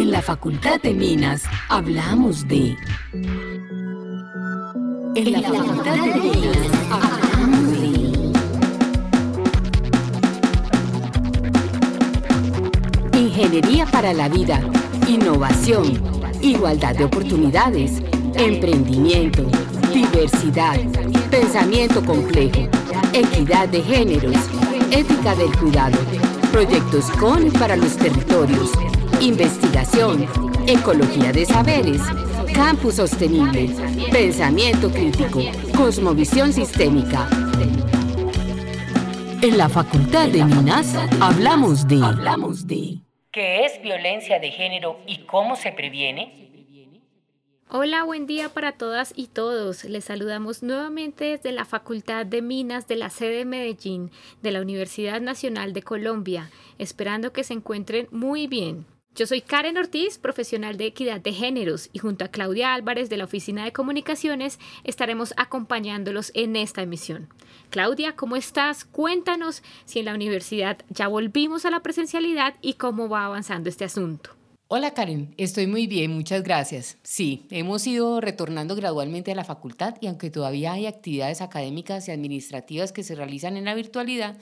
En la Facultad de Minas hablamos de... En la Facultad de Minas hablamos de... Ingeniería para la vida, innovación, igualdad de oportunidades, emprendimiento, diversidad, pensamiento complejo, equidad de géneros, ética del cuidado, proyectos con y para los territorios, investigación, ecología de saberes, campus sostenible, pensamiento crítico, cosmovisión sistémica. En la Facultad de Minas hablamos de... Hablamos de... ¿Qué es violencia de género y cómo se previene? Hola, buen día para todas y todos. Les saludamos nuevamente desde la Facultad de Minas de la sede de Medellín de la Universidad Nacional de Colombia, esperando que se encuentren muy bien. Yo soy Karen Ortiz, profesional de equidad de géneros, y junto a Claudia Álvarez de la Oficina de Comunicaciones estaremos acompañándolos en esta emisión. Claudia, ¿cómo estás? Cuéntanos si en la universidad ya volvimos a la presencialidad y cómo va avanzando este asunto. Hola Karen, estoy muy bien, muchas gracias. Sí, hemos ido retornando gradualmente a la facultad y aunque todavía hay actividades académicas y administrativas que se realizan en la virtualidad,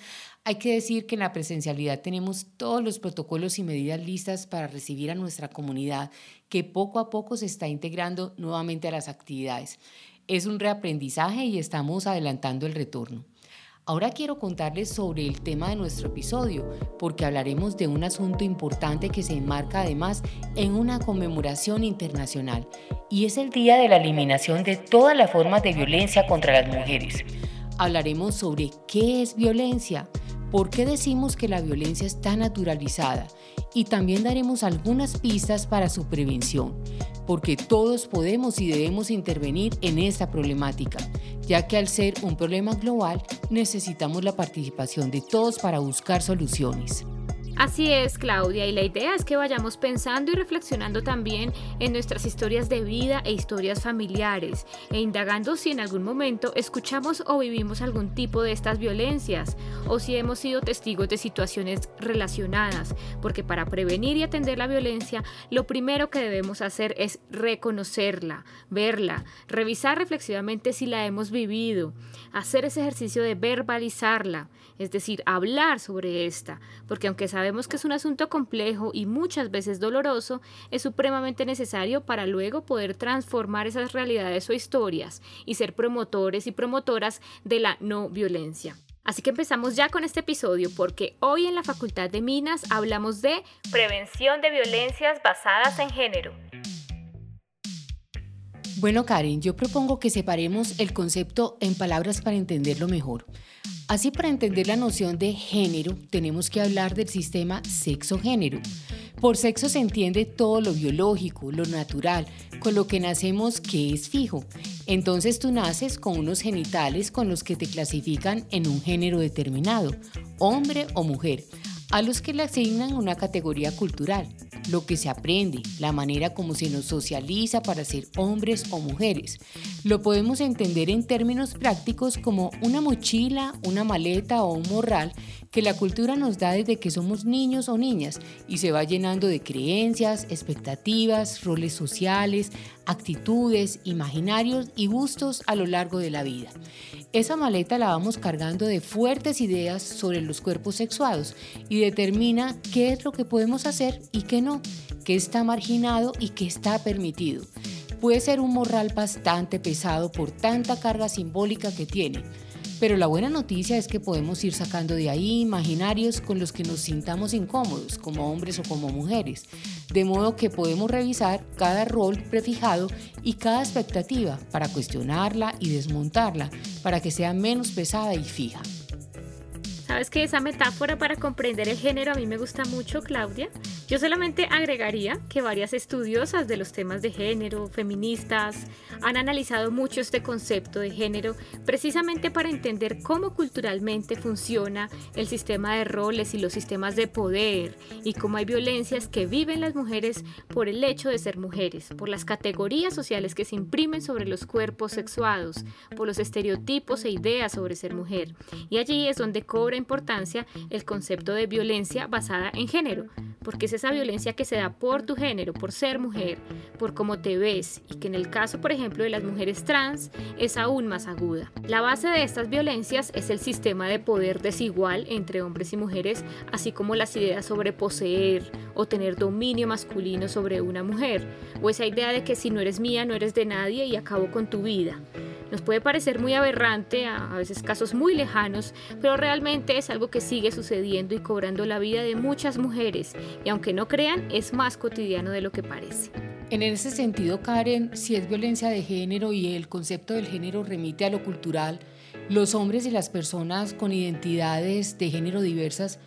hay que decir que en la presencialidad tenemos todos los protocolos y medidas listas para recibir a nuestra comunidad que poco a poco se está integrando nuevamente a las actividades. Es un reaprendizaje y estamos adelantando el retorno. Ahora quiero contarles sobre el tema de nuestro episodio, porque hablaremos de un asunto importante que se enmarca además en una conmemoración internacional, y es el Día de la Eliminación de todas las formas de violencia contra las mujeres. Hablaremos sobre qué es violencia, por qué decimos que la violencia está naturalizada, y también daremos algunas pistas para su prevención, porque todos podemos y debemos intervenir en esta problemática ya que al ser un problema global necesitamos la participación de todos para buscar soluciones. Así es, Claudia, y la idea es que vayamos pensando y reflexionando también en nuestras historias de vida e historias familiares, e indagando si en algún momento escuchamos o vivimos algún tipo de estas violencias, o si hemos sido testigos de situaciones relacionadas, porque para prevenir y atender la violencia, lo primero que debemos hacer es reconocerla, verla, revisar reflexivamente si la hemos vivido, hacer ese ejercicio de verbalizarla, es decir, hablar sobre esta, porque aunque sabemos que es un asunto complejo y muchas veces doloroso, es supremamente necesario para luego poder transformar esas realidades o historias y ser promotores y promotoras de la no violencia. Así que empezamos ya con este episodio porque hoy en la Facultad de Minas hablamos de prevención de violencias basadas en género. Bueno, Karen, yo propongo que separemos el concepto en palabras para entenderlo mejor. Así, para entender la noción de género, tenemos que hablar del sistema sexo-género. Por sexo se entiende todo lo biológico, lo natural, con lo que nacemos que es fijo. Entonces tú naces con unos genitales con los que te clasifican en un género determinado, hombre o mujer, a los que le asignan una categoría cultural lo que se aprende, la manera como se nos socializa para ser hombres o mujeres. Lo podemos entender en términos prácticos como una mochila, una maleta o un morral que la cultura nos da desde que somos niños o niñas y se va llenando de creencias, expectativas, roles sociales, actitudes, imaginarios y gustos a lo largo de la vida. Esa maleta la vamos cargando de fuertes ideas sobre los cuerpos sexuados y determina qué es lo que podemos hacer y qué no, qué está marginado y qué está permitido. Puede ser un morral bastante pesado por tanta carga simbólica que tiene pero la buena noticia es que podemos ir sacando de ahí imaginarios con los que nos sintamos incómodos, como hombres o como mujeres, de modo que podemos revisar cada rol prefijado y cada expectativa para cuestionarla y desmontarla, para que sea menos pesada y fija. ¿Sabes que esa metáfora para comprender el género a mí me gusta mucho, Claudia? Yo solamente agregaría que varias estudiosas de los temas de género, feministas, han analizado mucho este concepto de género precisamente para entender cómo culturalmente funciona el sistema de roles y los sistemas de poder y cómo hay violencias que viven las mujeres por el hecho de ser mujeres, por las categorías sociales que se imprimen sobre los cuerpos sexuados, por los estereotipos e ideas sobre ser mujer. Y allí es donde cobra importancia el concepto de violencia basada en género porque es esa violencia que se da por tu género, por ser mujer, por cómo te ves y que en el caso, por ejemplo, de las mujeres trans es aún más aguda. La base de estas violencias es el sistema de poder desigual entre hombres y mujeres, así como las ideas sobre poseer o tener dominio masculino sobre una mujer, o esa idea de que si no eres mía no eres de nadie y acabo con tu vida. Nos puede parecer muy aberrante, a, veces casos muy lejanos, pero realmente es algo que sigue sucediendo y cobrando la vida de muchas mujeres, y aunque no crean, es más cotidiano de lo que parece. En ese sentido, Karen, si es violencia de género y el concepto del género remite a lo cultural, los hombres y las personas con identidades de género diversas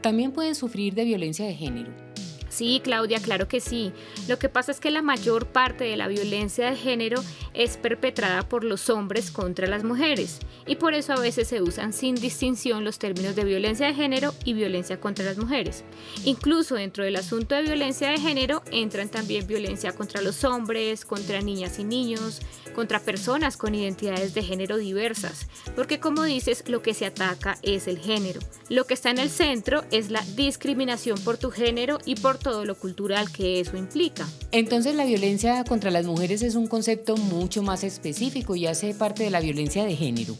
también pueden sufrir de violencia de género. Sí, Claudia, claro que sí. Lo que pasa es que la mayor parte de la violencia de género es perpetrada por los hombres contra las mujeres y por eso a veces se usan sin distinción los términos de violencia de género y violencia contra las mujeres. Incluso dentro del asunto de violencia de género entran también violencia contra los hombres, contra niñas y niños, contra personas con identidades de género diversas, porque como dices, lo que se ataca es el género. Lo que está en el centro es la discriminación por tu género y por todo lo cultural que eso implica. Entonces la violencia contra las mujeres es un concepto mucho más específico y hace parte de la violencia de género.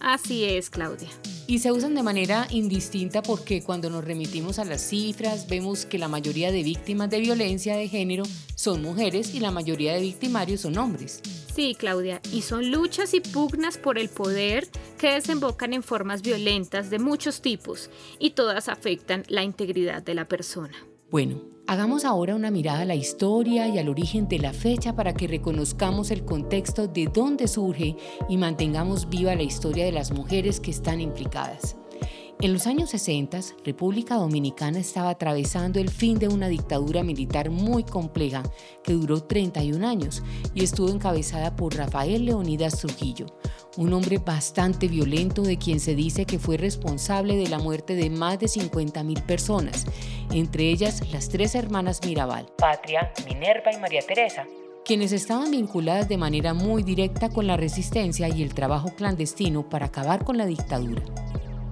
Así es, Claudia. Y se usan de manera indistinta porque cuando nos remitimos a las cifras vemos que la mayoría de víctimas de violencia de género son mujeres y la mayoría de victimarios son hombres. Sí, Claudia, y son luchas y pugnas por el poder que desembocan en formas violentas de muchos tipos y todas afectan la integridad de la persona. Bueno, hagamos ahora una mirada a la historia y al origen de la fecha para que reconozcamos el contexto de dónde surge y mantengamos viva la historia de las mujeres que están implicadas. En los años 60, República Dominicana estaba atravesando el fin de una dictadura militar muy compleja que duró 31 años y estuvo encabezada por Rafael Leonidas Trujillo, un hombre bastante violento de quien se dice que fue responsable de la muerte de más de 50.000 personas, entre ellas las tres hermanas Mirabal, Patria, Minerva y María Teresa, quienes estaban vinculadas de manera muy directa con la resistencia y el trabajo clandestino para acabar con la dictadura.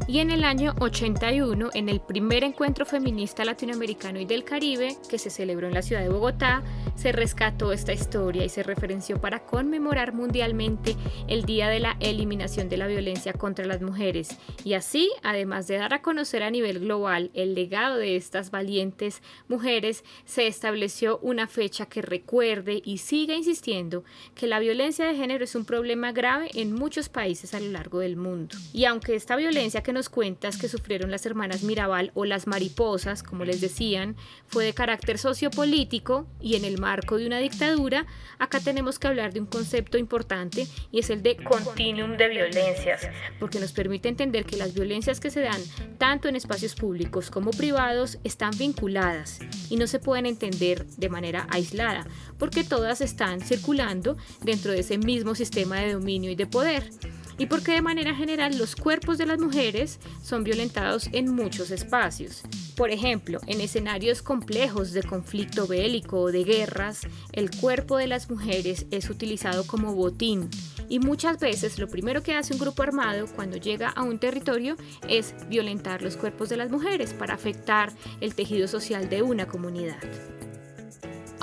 Y en el año 81, en el primer encuentro feminista latinoamericano y del Caribe, que se celebró en la ciudad de Bogotá, se rescató esta historia y se referenció para conmemorar mundialmente el Día de la Eliminación de la Violencia contra las Mujeres. Y así, además de dar a conocer a nivel global el legado de estas valientes mujeres, se estableció una fecha que recuerde y siga insistiendo que la violencia de género es un problema grave en muchos países a lo largo del mundo. Y aunque esta violencia que nos cuentas que sufrieron las hermanas Mirabal o las mariposas, como les decían, fue de carácter sociopolítico y en el marco de una dictadura, acá tenemos que hablar de un concepto importante y es el de continuum de violencias, porque nos permite entender que las violencias que se dan tanto en espacios públicos como privados están vinculadas y no se pueden entender de manera aislada, porque todas están circulando dentro de ese mismo sistema de dominio y de poder y porque de manera general los cuerpos de las mujeres son violentados en muchos espacios. Por ejemplo, en escenarios complejos de conflicto bélico o de guerras, el cuerpo de las mujeres es utilizado como botín y muchas veces lo primero que hace un grupo armado cuando llega a un territorio es violentar los cuerpos de las mujeres para afectar el tejido social de una comunidad.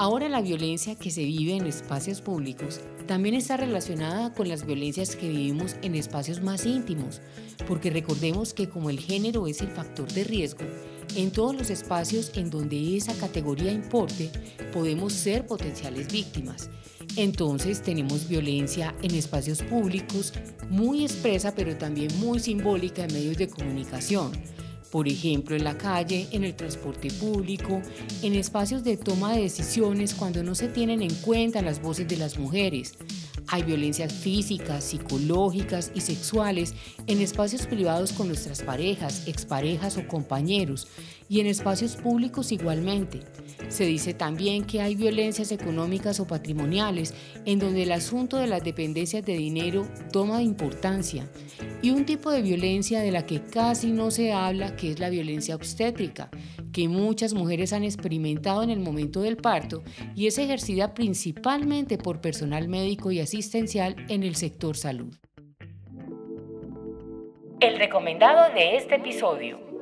Ahora la violencia que se vive en espacios públicos también está relacionada con las violencias que vivimos en espacios más íntimos, porque recordemos que como el género es el factor de riesgo, en todos los espacios en donde esa categoría importe, podemos ser potenciales víctimas. Entonces tenemos violencia en espacios públicos, muy expresa pero también muy simbólica en medios de comunicación por ejemplo en la calle, en el transporte público, en espacios de toma de decisiones cuando no se tienen en cuenta las voces de las mujeres. Hay violencias físicas, psicológicas y sexuales en espacios privados con nuestras parejas, exparejas o compañeros y en espacios públicos igualmente. Se dice también que hay violencias económicas o patrimoniales en donde el asunto de las dependencias de dinero toma importancia y un tipo de violencia de la que casi no se habla que es la violencia obstétrica, que muchas mujeres han experimentado en el momento del parto y es ejercida principalmente por personal médico y asistencial en el sector salud. El recomendado de este episodio.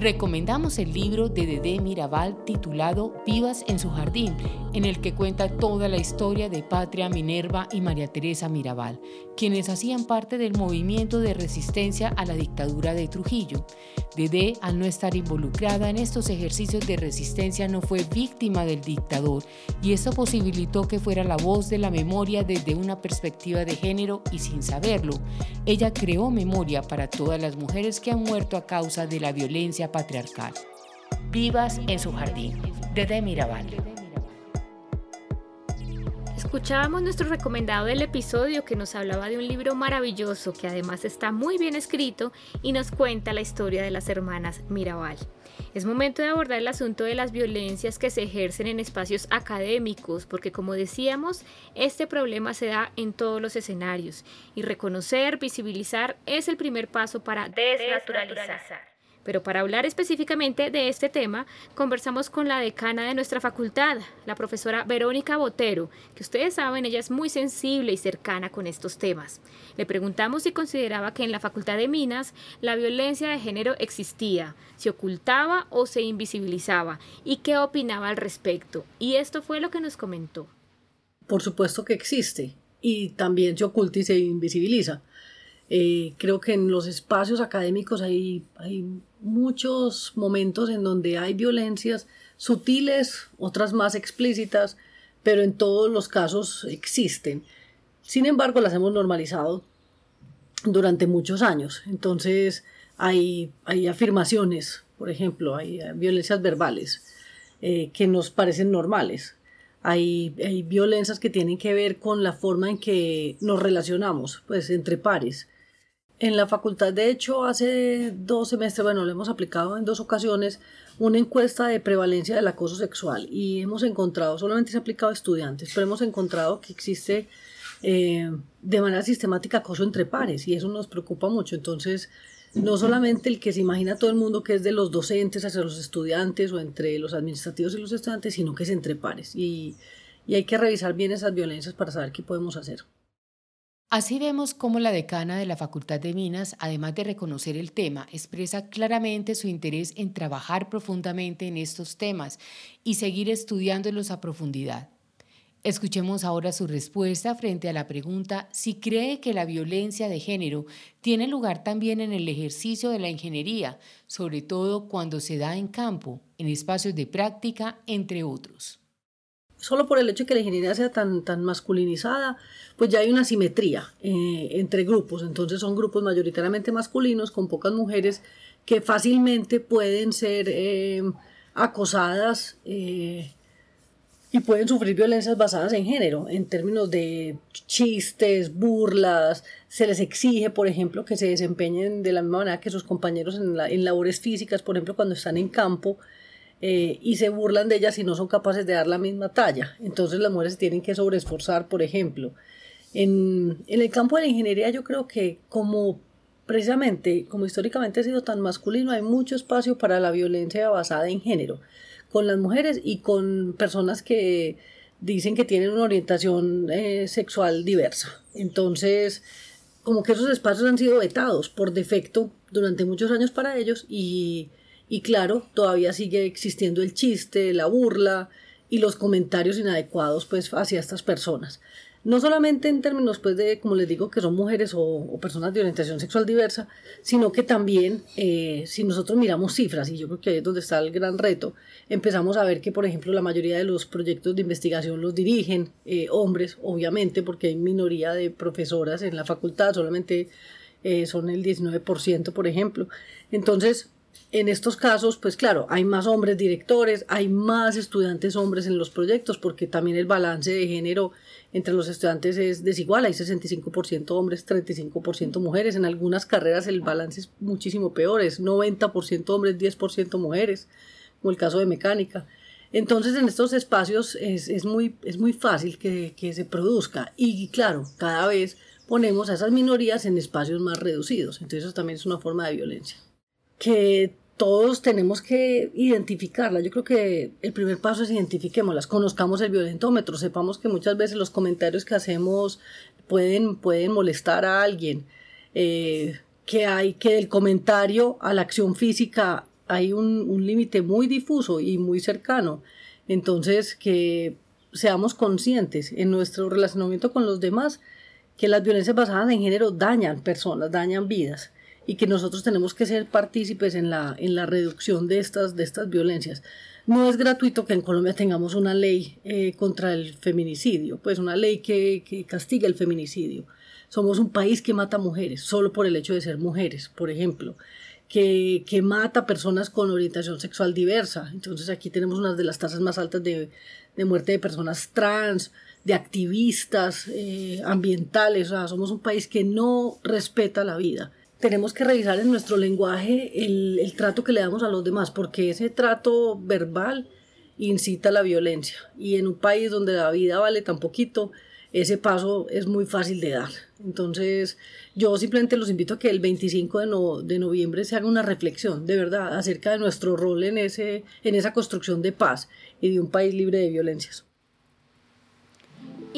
Recomendamos el libro de Dedé Mirabal titulado Vivas en su jardín, en el que cuenta toda la historia de Patria Minerva y María Teresa Mirabal, quienes hacían parte del movimiento de resistencia a la dictadura de Trujillo. Dedé, al no estar involucrada en estos ejercicios de resistencia, no fue víctima del dictador y eso posibilitó que fuera la voz de la memoria desde una perspectiva de género y sin saberlo. Ella creó memoria para todas las mujeres que han muerto a causa de la violencia patriarcal. Vivas en su jardín, de Mirabal. Escuchábamos nuestro recomendado del episodio que nos hablaba de un libro maravilloso que además está muy bien escrito y nos cuenta la historia de las hermanas Mirabal. Es momento de abordar el asunto de las violencias que se ejercen en espacios académicos, porque como decíamos, este problema se da en todos los escenarios y reconocer, visibilizar es el primer paso para desnaturalizar. Pero para hablar específicamente de este tema, conversamos con la decana de nuestra facultad, la profesora Verónica Botero, que ustedes saben, ella es muy sensible y cercana con estos temas. Le preguntamos si consideraba que en la Facultad de Minas la violencia de género existía, se ocultaba o se invisibilizaba, y qué opinaba al respecto. Y esto fue lo que nos comentó. Por supuesto que existe, y también se oculta y se invisibiliza. Eh, creo que en los espacios académicos hay, hay muchos momentos en donde hay violencias sutiles, otras más explícitas, pero en todos los casos existen. Sin embargo, las hemos normalizado durante muchos años. Entonces, hay, hay afirmaciones, por ejemplo, hay violencias verbales eh, que nos parecen normales. Hay, hay, violencias que tienen que ver con la forma en que nos relacionamos, pues entre pares. En la facultad, de hecho, hace dos semestres, bueno, lo hemos aplicado en dos ocasiones, una encuesta de prevalencia del acoso sexual y hemos encontrado, solamente se ha aplicado a estudiantes, pero hemos encontrado que existe eh, de manera sistemática acoso entre pares y eso nos preocupa mucho. Entonces, no solamente el que se imagina todo el mundo que es de los docentes hacia los estudiantes o entre los administrativos y los estudiantes, sino que es entre pares. Y, y hay que revisar bien esas violencias para saber qué podemos hacer. Así vemos cómo la decana de la Facultad de Minas, además de reconocer el tema, expresa claramente su interés en trabajar profundamente en estos temas y seguir estudiándolos a profundidad. Escuchemos ahora su respuesta frente a la pregunta si cree que la violencia de género tiene lugar también en el ejercicio de la ingeniería, sobre todo cuando se da en campo, en espacios de práctica, entre otros solo por el hecho de que la ingeniería sea tan, tan masculinizada, pues ya hay una simetría eh, entre grupos. Entonces son grupos mayoritariamente masculinos con pocas mujeres que fácilmente pueden ser eh, acosadas eh, y pueden sufrir violencias basadas en género, en términos de chistes, burlas. Se les exige, por ejemplo, que se desempeñen de la misma manera que sus compañeros en, en labores físicas, por ejemplo, cuando están en campo eh, y se burlan de ellas si no son capaces de dar la misma talla. Entonces las mujeres tienen que sobreesforzar, por ejemplo. En, en el campo de la ingeniería yo creo que como precisamente, como históricamente ha sido tan masculino, hay mucho espacio para la violencia basada en género, con las mujeres y con personas que dicen que tienen una orientación eh, sexual diversa. Entonces, como que esos espacios han sido vetados por defecto durante muchos años para ellos y y claro, todavía sigue existiendo el chiste, la burla y los comentarios inadecuados pues hacia estas personas. No solamente en términos pues de, como les digo, que son mujeres o, personas de orientación sexual diversa, sino que también eh, si nosotros miramos cifras, y yo creo que ahí es donde está el gran reto, empezamos a ver que, por ejemplo, la mayoría de los proyectos de investigación los dirigen eh, hombres, obviamente, porque hay minoría de profesoras en la facultad, solamente eh, son el 19%, por ejemplo. Entonces, en estos casos, pues claro, hay más hombres directores, hay más estudiantes hombres en los proyectos, porque también el balance de género entre los estudiantes es desigual, hay 65% hombres, 35% mujeres, en algunas carreras el balance es muchísimo peor, es 90% hombres, 10% mujeres, como el caso de mecánica. Entonces en estos espacios es, muy, es muy fácil que, que se produzca. Y claro, cada vez ponemos a esas minorías en espacios más reducidos, entonces eso también es una forma de violencia que todos tenemos que identificarla. Yo creo que el primer paso es identifiquémoslas, conozcamos el violentómetro, sepamos que muchas veces los comentarios que hacemos pueden, pueden molestar a alguien, eh, que hay que el comentario a la acción física hay un, un límite muy difuso y muy cercano. Entonces, que seamos conscientes en nuestro relacionamiento con los demás que las violencias basadas en género dañan personas, dañan vidas y que nosotros tenemos que ser partícipes en la, en la reducción de estas, de estas violencias. No es gratuito que en Colombia tengamos una ley eh, contra el feminicidio, pues una ley que, que castiga el feminicidio. Somos un país que mata mujeres, solo por el hecho de ser mujeres, por ejemplo, que, que mata personas con orientación sexual diversa. Entonces aquí tenemos una de las tasas más altas de, de muerte de personas trans, de activistas eh, ambientales. O sea, somos un país que no respeta la vida tenemos que revisar en nuestro lenguaje el, trato que le damos a los demás, porque ese trato verbal incita a la violencia. Y en un país donde la vida vale tan poquito, ese paso es muy fácil de dar. Entonces, yo simplemente los invito a que el 25 de, no, de noviembre se haga una reflexión, de verdad, acerca de nuestro rol en, ese, en esa construcción de paz y de un país libre de violencias.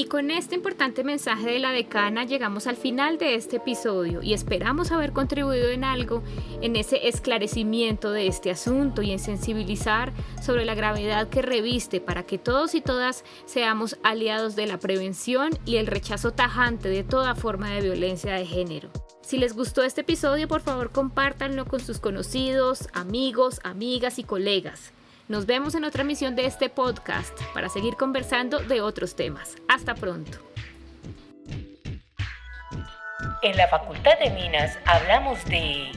Y con este importante mensaje de la decana llegamos al final de este episodio y esperamos haber contribuido en algo en ese esclarecimiento de este asunto y en sensibilizar sobre la gravedad que reviste para que todos y todas seamos aliados de la prevención y el rechazo tajante de toda forma de violencia de género. Si les gustó este episodio, por favor compártanlo con sus conocidos, amigos, amigas y colegas. Nos vemos en otra emisión de este podcast para seguir conversando de otros temas. Hasta pronto. En la Facultad de Minas hablamos de...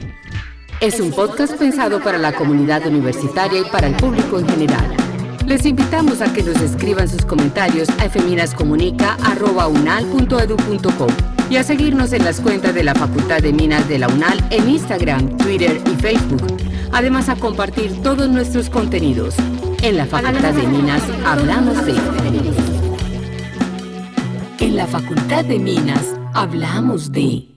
Es un podcast pensado para la comunidad universitaria y para el público en general. Les invitamos a que nos escriban sus comentarios a feminascomunica.unal.edu.com y a seguirnos en las cuentas de la Facultad de Minas de la UNAL en Instagram, Twitter y Facebook además a compartir todos nuestros contenidos. En la Facultad de Minas hablamos de... En la Facultad de Minas hablamos de...